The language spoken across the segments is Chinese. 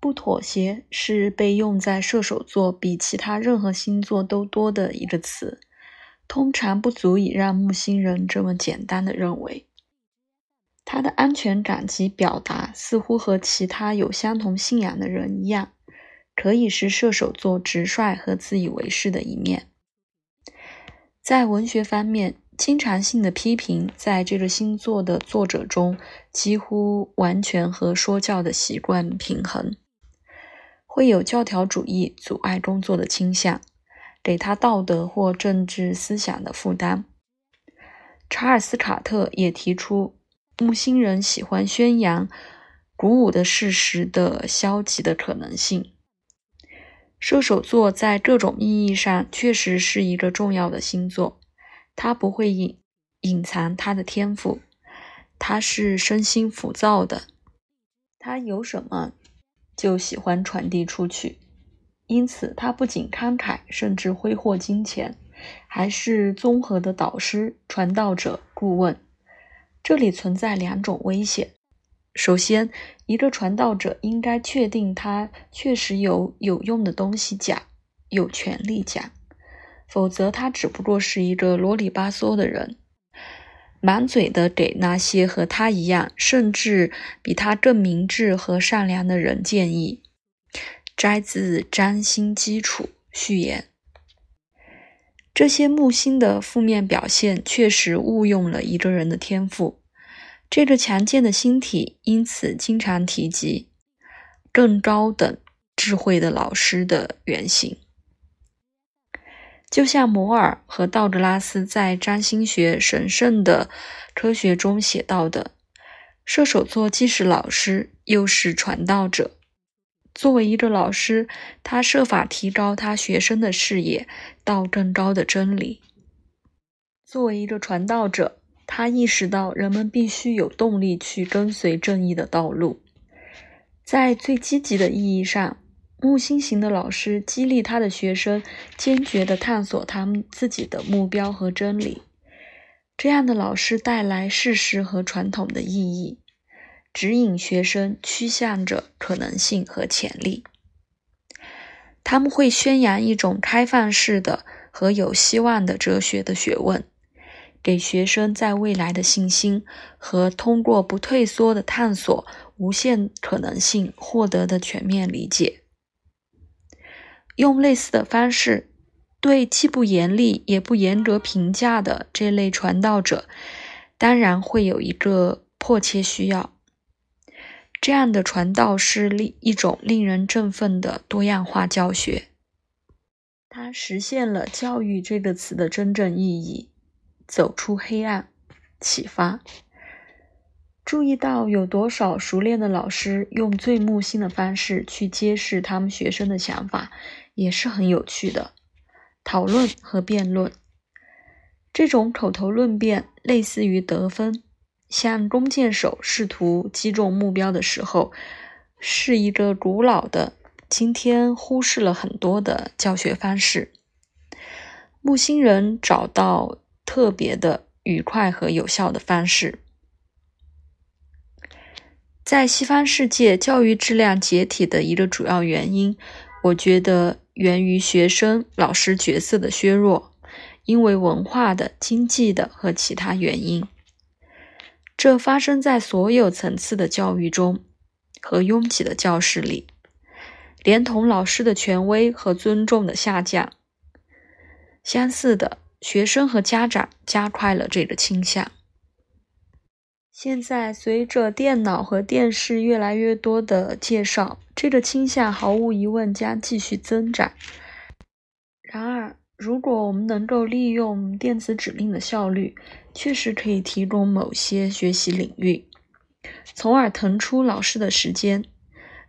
不妥协是被用在射手座比其他任何星座都多的一个词，通常不足以让木星人这么简单的认为。他的安全感及表达似乎和其他有相同信仰的人一样，可以是射手座直率和自以为是的一面。在文学方面，经常性的批评在这个星座的作者中几乎完全和说教的习惯平衡。会有教条主义阻碍工作的倾向，给他道德或政治思想的负担。查尔斯·卡特也提出，木星人喜欢宣扬鼓舞的事实的消极的可能性。射手座在各种意义上确实是一个重要的星座，他不会隐隐藏他的天赋，他是身心浮躁的，他有什么？就喜欢传递出去，因此他不仅慷慨，甚至挥霍金钱，还是综合的导师、传道者、顾问。这里存在两种危险：首先，一个传道者应该确定他确实有有用的东西讲，有权利讲，否则他只不过是一个啰里吧嗦的人。满嘴的给那些和他一样，甚至比他更明智和善良的人建议。摘自《占星基础》序言。这些木星的负面表现确实误用了一个人的天赋。这个强健的星体因此经常提及更高等智慧的老师的原型。就像摩尔和道格拉斯在占星学神圣的科学中写到的，射手座既是老师，又是传道者。作为一个老师，他设法提高他学生的视野到更高的真理；作为一个传道者，他意识到人们必须有动力去跟随正义的道路。在最积极的意义上。木星型的老师激励他的学生坚决地探索他们自己的目标和真理。这样的老师带来事实和传统的意义，指引学生趋向着可能性和潜力。他们会宣扬一种开放式的和有希望的哲学的学问，给学生在未来的信心和通过不退缩的探索无限可能性获得的全面理解。用类似的方式，对既不严厉也不严格评价的这类传道者，当然会有一个迫切需要。这样的传道是另一种令人振奋的多样化教学，它实现了“教育”这个词的真正意义：走出黑暗，启发。注意到有多少熟练的老师用最木心的方式去揭示他们学生的想法。也是很有趣的讨论和辩论。这种口头论辩类似于得分，像弓箭手试图击中目标的时候，是一个古老的、今天忽视了很多的教学方式。木星人找到特别的愉快和有效的方式。在西方世界，教育质量解体的一个主要原因，我觉得。源于学生、老师角色的削弱，因为文化的、经济的和其他原因，这发生在所有层次的教育中和拥挤的教室里，连同老师的权威和尊重的下降。相似的，学生和家长加快了这个倾向。现在，随着电脑和电视越来越多的介绍，这个倾向毫无疑问将继续增长。然而，如果我们能够利用电子指令的效率，确实可以提供某些学习领域，从而腾出老师的时间。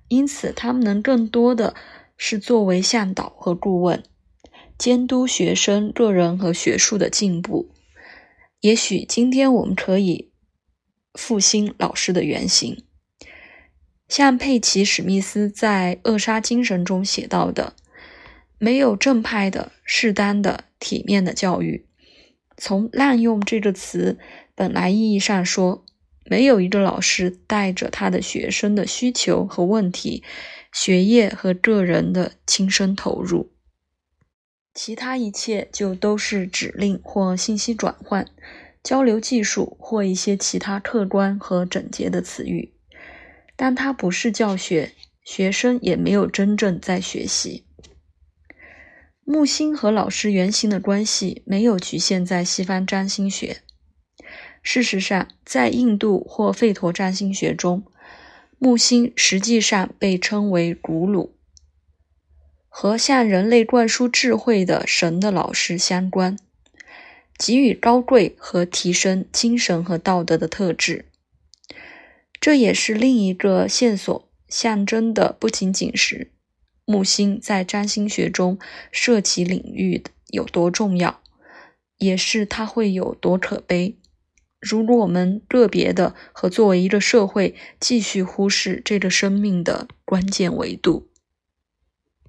因此，他们能更多的是作为向导和顾问，监督学生个人和学术的进步。也许今天我们可以。复兴老师的原型，像佩奇·史密斯在《扼杀精神》中写到的：“没有正派的、适当的、体面的教育。”从滥用这个词本来意义上说，没有一个老师带着他的学生的需求和问题学业和个人的亲身投入。其他一切就都是指令或信息转换、交流技术或一些其他客观和整洁的词语。但它不是教学，学生也没有真正在学习。木星和老师原型的关系没有局限在西方占星学。事实上，在印度或吠陀占星学中，木星实际上被称为古鲁，和向人类灌输智慧的神的老师相关，给予高贵和提升精神和道德的特质。这也是另一个线索，象征的不仅仅是木星在占星学中涉及领域有多重要，也是它会有多可悲。如果我们个别的和作为一个社会继续忽视这个生命的关键维度。